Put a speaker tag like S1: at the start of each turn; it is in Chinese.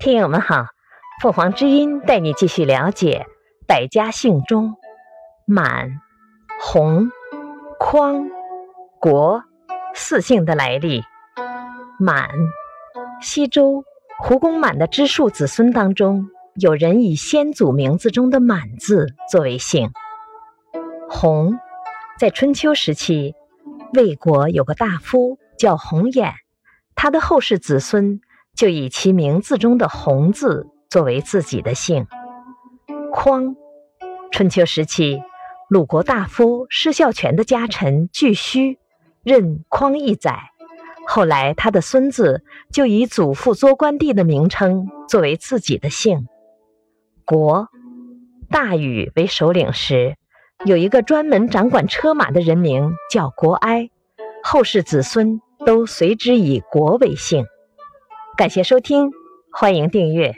S1: 听友们好，凤凰之音带你继续了解百家姓中满、洪、匡、国四姓的来历。满，西周胡公满的支庶子孙当中，有人以先祖名字中的满字作为姓。洪，在春秋时期，魏国有个大夫叫洪衍，他的后世子孙。就以其名字中的“洪”字作为自己的姓。匡，春秋时期，鲁国大夫施孝全的家臣巨须任匡义宰，后来他的孙子就以祖父作官地的名称作为自己的姓。国，大禹为首领时，有一个专门掌管车马的人名叫国哀，后世子孙都随之以国为姓。感谢收听欢迎订阅。